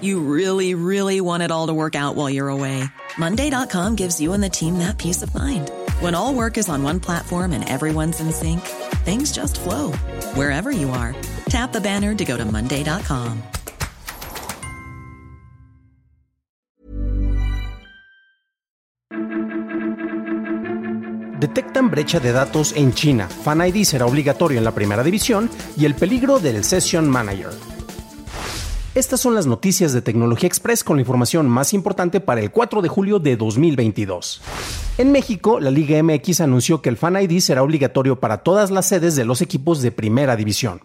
You really, really want it all to work out while you're away. Monday.com gives you and the team that peace of mind. When all work is on one platform and everyone's in sync, things just flow wherever you are. Tap the banner to go to Monday.com. Detectan brecha de datos en China. Fan ID será obligatorio en la primera división y el peligro del Session Manager. Estas son las noticias de Tecnología Express con la información más importante para el 4 de julio de 2022. En México, la Liga MX anunció que el Fan ID será obligatorio para todas las sedes de los equipos de primera división.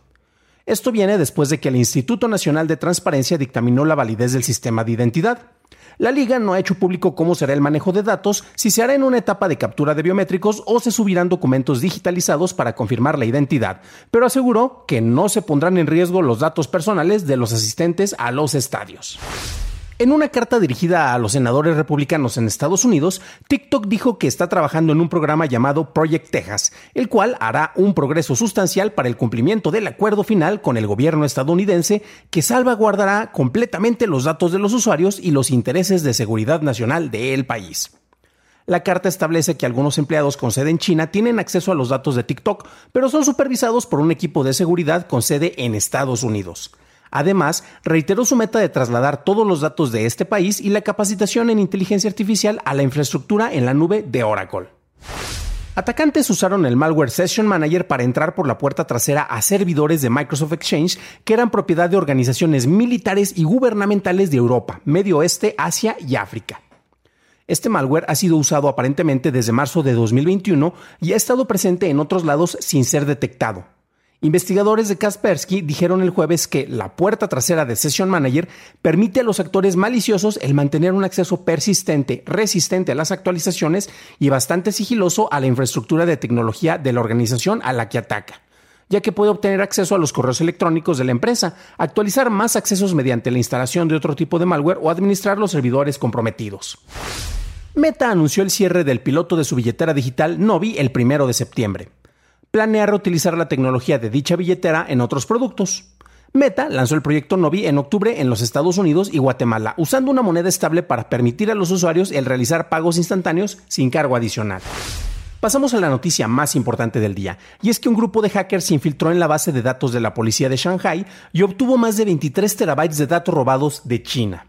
Esto viene después de que el Instituto Nacional de Transparencia dictaminó la validez del sistema de identidad. La liga no ha hecho público cómo será el manejo de datos, si se hará en una etapa de captura de biométricos o se subirán documentos digitalizados para confirmar la identidad, pero aseguró que no se pondrán en riesgo los datos personales de los asistentes a los estadios. En una carta dirigida a los senadores republicanos en Estados Unidos, TikTok dijo que está trabajando en un programa llamado Project Texas, el cual hará un progreso sustancial para el cumplimiento del acuerdo final con el gobierno estadounidense que salvaguardará completamente los datos de los usuarios y los intereses de seguridad nacional del país. La carta establece que algunos empleados con sede en China tienen acceso a los datos de TikTok, pero son supervisados por un equipo de seguridad con sede en Estados Unidos. Además, reiteró su meta de trasladar todos los datos de este país y la capacitación en inteligencia artificial a la infraestructura en la nube de Oracle. Atacantes usaron el malware Session Manager para entrar por la puerta trasera a servidores de Microsoft Exchange que eran propiedad de organizaciones militares y gubernamentales de Europa, Medio Oeste, Asia y África. Este malware ha sido usado aparentemente desde marzo de 2021 y ha estado presente en otros lados sin ser detectado. Investigadores de Kaspersky dijeron el jueves que la puerta trasera de Session Manager permite a los actores maliciosos el mantener un acceso persistente, resistente a las actualizaciones y bastante sigiloso a la infraestructura de tecnología de la organización a la que ataca ya que puede obtener acceso a los correos electrónicos de la empresa, actualizar más accesos mediante la instalación de otro tipo de malware o administrar los servidores comprometidos. Meta anunció el cierre del piloto de su billetera digital Novi el primero de septiembre planea reutilizar la tecnología de dicha billetera en otros productos. Meta lanzó el proyecto Novi en octubre en los Estados Unidos y Guatemala, usando una moneda estable para permitir a los usuarios el realizar pagos instantáneos sin cargo adicional. Pasamos a la noticia más importante del día, y es que un grupo de hackers se infiltró en la base de datos de la policía de Shanghai y obtuvo más de 23 terabytes de datos robados de China.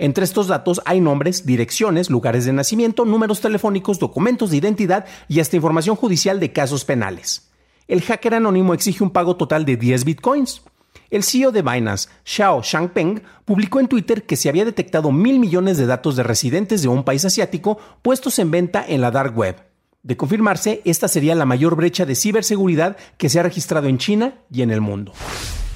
Entre estos datos hay nombres, direcciones, lugares de nacimiento, números telefónicos, documentos de identidad y hasta información judicial de casos penales. El hacker anónimo exige un pago total de 10 bitcoins. El CEO de Binance, Xiao Shangpeng, publicó en Twitter que se había detectado mil millones de datos de residentes de un país asiático puestos en venta en la dark web. De confirmarse, esta sería la mayor brecha de ciberseguridad que se ha registrado en China y en el mundo.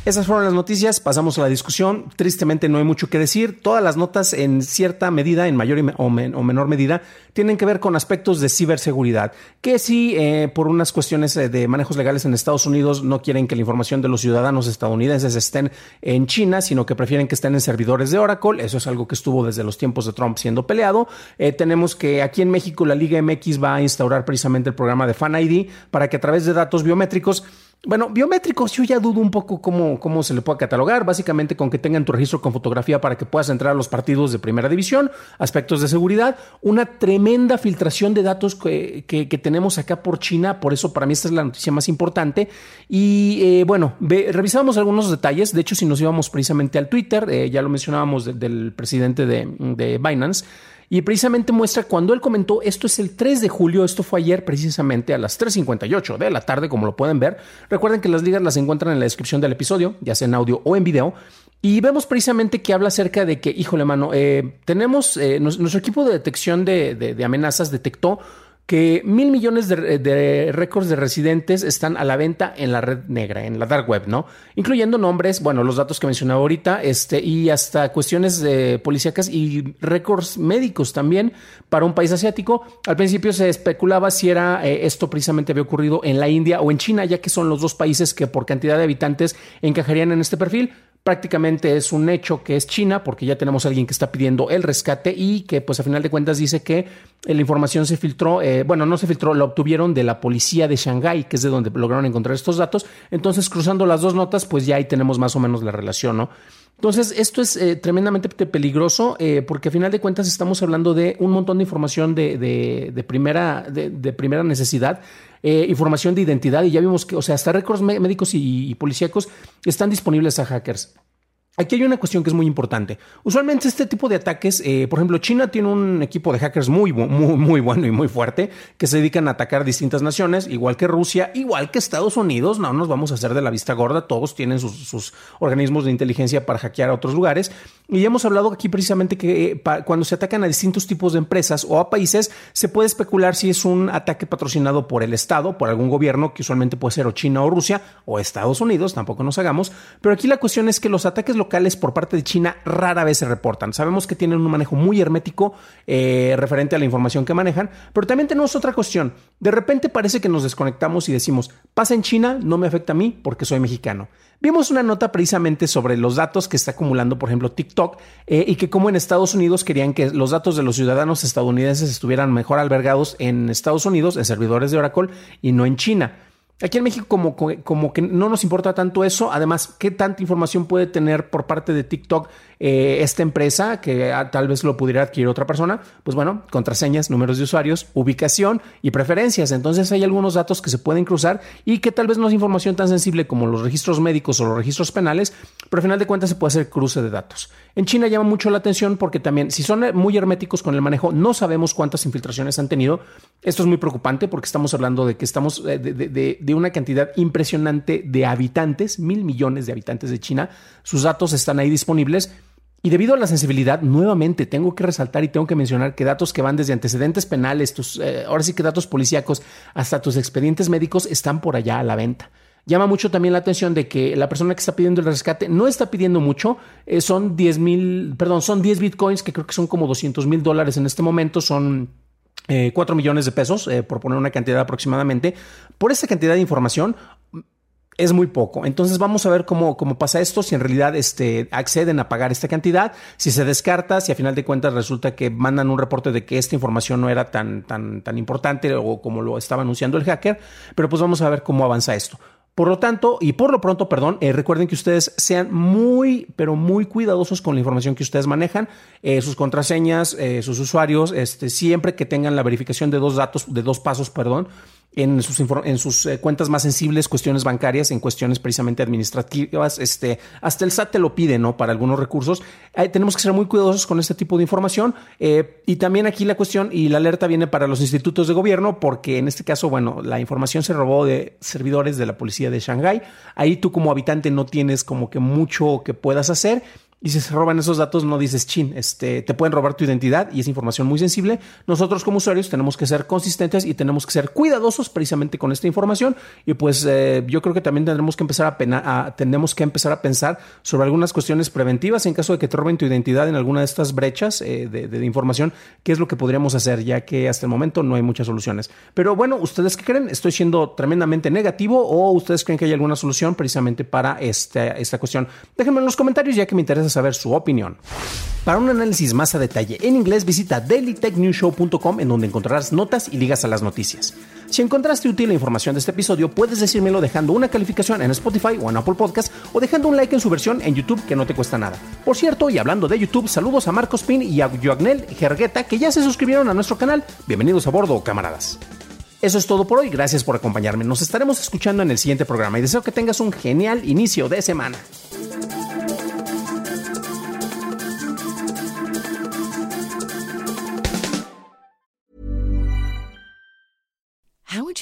Esas fueron las noticias, pasamos a la discusión. Tristemente no hay mucho que decir. Todas las notas en cierta medida, en mayor o, menor medida, tienen que ver con aspectos de ciberseguridad. Que si eh, por unas cuestiones eh, de manejos legales en Estados Unidos no quieren que la información de los ciudadanos estadounidenses estén en China, sino que prefieren que estén en servidores de Oracle. Eso es algo que estuvo desde los tiempos de Trump siendo peleado. Eh, tenemos que aquí en México la Liga MX va a instaurar precisamente el programa de Fan ID para que a través de datos biométricos bueno, biométricos, yo ya dudo un poco cómo, cómo se le puede catalogar. Básicamente con que tengan tu registro con fotografía para que puedas entrar a los partidos de primera división, aspectos de seguridad, una tremenda filtración de datos que, tenemos acá por China. Por eso, para mí, esta es la noticia más importante. Y eh, bueno, revisamos algunos detalles. De hecho, si nos íbamos precisamente al Twitter, eh, ya lo mencionábamos del presidente de, de Binance. Y precisamente muestra cuando él comentó, esto es el 3 de julio, esto fue ayer precisamente a las 3.58 de la tarde, como lo pueden ver. Recuerden que las ligas las encuentran en la descripción del episodio, ya sea en audio o en video. Y vemos precisamente que habla acerca de que, híjole mano, eh, tenemos, eh, nuestro equipo de detección de, amenazas detectó que mil millones de, récords de residentes están a la venta en la red negra, en la dark web, ¿no? Incluyendo nombres, bueno, los datos que mencionaba ahorita, este, y hasta cuestiones de policíacas y récords médicos también para un país asiático. Al principio se especulaba si era eh, esto precisamente había ocurrido en la India o en China, ya que son los dos países que por cantidad de habitantes encajarían en este perfil prácticamente es un hecho que es China, porque ya tenemos a alguien que está pidiendo el rescate y que pues a final de cuentas dice que la información se filtró, eh, bueno, no se filtró, la obtuvieron de la policía de Shanghái, que es de donde lograron encontrar estos datos. Entonces, cruzando las dos notas, pues ya ahí tenemos más o menos la relación, ¿no? Entonces, esto es eh, tremendamente peligroso eh, porque a final de cuentas estamos hablando de un montón de información de, de, primera, de, primera necesidad, eh, información de identidad y ya vimos que, o sea, hasta récords médicos y policíacos están disponibles a hackers. Aquí hay una cuestión que es muy importante. Usualmente este tipo de ataques, eh, por ejemplo, China tiene un equipo de hackers muy, muy, muy bueno y muy fuerte que se dedican a atacar distintas naciones, igual que Rusia, igual que Estados Unidos. No nos vamos a hacer de la vista gorda, todos tienen sus, organismos de inteligencia para hackear a otros lugares. Y ya hemos hablado aquí precisamente que eh, cuando se atacan a distintos tipos de empresas o a países, se puede especular si es un ataque patrocinado por el Estado, por algún gobierno, que usualmente puede ser o China o Rusia o Estados Unidos, tampoco nos hagamos. Pero aquí la cuestión es que los ataques locales por parte de China rara vez se reportan. Sabemos que tienen un manejo muy hermético eh, referente a la información que manejan, pero también tenemos otra cuestión. De repente parece que nos desconectamos y decimos, pasa en China, no me afecta a mí porque soy mexicano. Vimos una nota precisamente sobre los datos que está acumulando, por ejemplo, TikTok, eh, y que como en Estados Unidos querían que los datos de los ciudadanos estadounidenses estuvieran mejor albergados en Estados Unidos, en servidores de Oracle, y no en China. Aquí en México como, como que no nos importa tanto eso. Además, ¿qué tanta información puede tener por parte de TikTok eh, esta empresa que ah, tal vez lo pudiera adquirir otra persona? Pues bueno, contraseñas, números de usuarios, ubicación y preferencias. Entonces hay algunos datos que se pueden cruzar y que tal vez no es información tan sensible como los registros médicos o los registros penales, pero al final de cuentas se puede hacer cruce de datos. En China llama mucho la atención porque también, si son muy herméticos con el manejo, no sabemos cuántas infiltraciones han tenido. Esto es muy preocupante porque estamos hablando de que estamos eh, de una cantidad impresionante de habitantes, mil millones de habitantes de China. Sus datos están ahí disponibles. Y debido a la sensibilidad, nuevamente tengo que resaltar y tengo que mencionar que datos que van desde antecedentes penales, tus, eh, ahora sí que datos policíacos, hasta tus expedientes médicos están por allá a la venta. Llama mucho también la atención de que la persona que está pidiendo el rescate no está pidiendo mucho, eh, son 10 mil, perdón, son 10 bitcoins, que creo que son como 200 mil dólares en este momento, son eh, 4 millones de pesos, eh, por poner una cantidad aproximadamente. Por esta cantidad de información, es muy poco. Entonces vamos a ver cómo, cómo pasa esto, si en realidad este, acceden a pagar esta cantidad, si se descarta, si a final de cuentas resulta que mandan un reporte de que esta información no era tan, tan, tan importante o como lo estaba anunciando el hacker, pero pues vamos a ver cómo avanza esto. Por lo tanto, y por lo pronto, perdón, eh, recuerden que ustedes sean muy, pero muy cuidadosos con la información que ustedes manejan, eh, sus contraseñas, eh, sus usuarios, este, siempre que tengan la verificación de dos datos, de dos pasos, perdón, en sus, en sus eh, cuentas más sensibles, cuestiones bancarias, en cuestiones precisamente administrativas. Este, hasta el SAT te lo pide, ¿no? Para algunos recursos. tenemos que ser muy cuidadosos con este tipo de información. Eh, y también aquí la cuestión y la alerta viene para los institutos de gobierno, porque en este caso, bueno, la información se robó de servidores de la policía de Shanghái. Ahí tú como habitante no tienes como que mucho que puedas hacer y si se roban esos datos, no dices chin, este, te pueden robar tu identidad y es información muy sensible. Nosotros como usuarios tenemos que ser consistentes y tenemos que ser cuidadosos precisamente con esta información. Y pues eh, yo creo que también tendremos que empezar a, pena, tenemos que empezar a pensar sobre algunas cuestiones preventivas en caso de que te roben tu identidad en alguna de estas brechas eh, de, de, información, qué es lo que podríamos hacer, ya que hasta el momento no hay muchas soluciones. Pero bueno, ¿ustedes qué creen? ¿Estoy siendo tremendamente negativo o ustedes creen que hay alguna solución precisamente para esta, esta cuestión? Déjenme en los comentarios ya que me interesa saber su opinión. Para un análisis más a detalle en inglés, visita dailytechnewshow.com en donde encontrarás notas y ligas a las noticias. Si encontraste útil la información de este episodio, puedes decírmelo dejando una calificación en Spotify o en Apple Podcast o dejando un like en su versión en YouTube que no te cuesta nada. Por cierto, y hablando de YouTube, saludos a Marcos Pin y a Joagnel Gergueta que ya se suscribieron a nuestro canal. Bienvenidos a bordo, camaradas. Eso es todo por hoy, gracias por acompañarme. Nos estaremos escuchando en el siguiente programa y deseo que tengas un genial inicio de semana.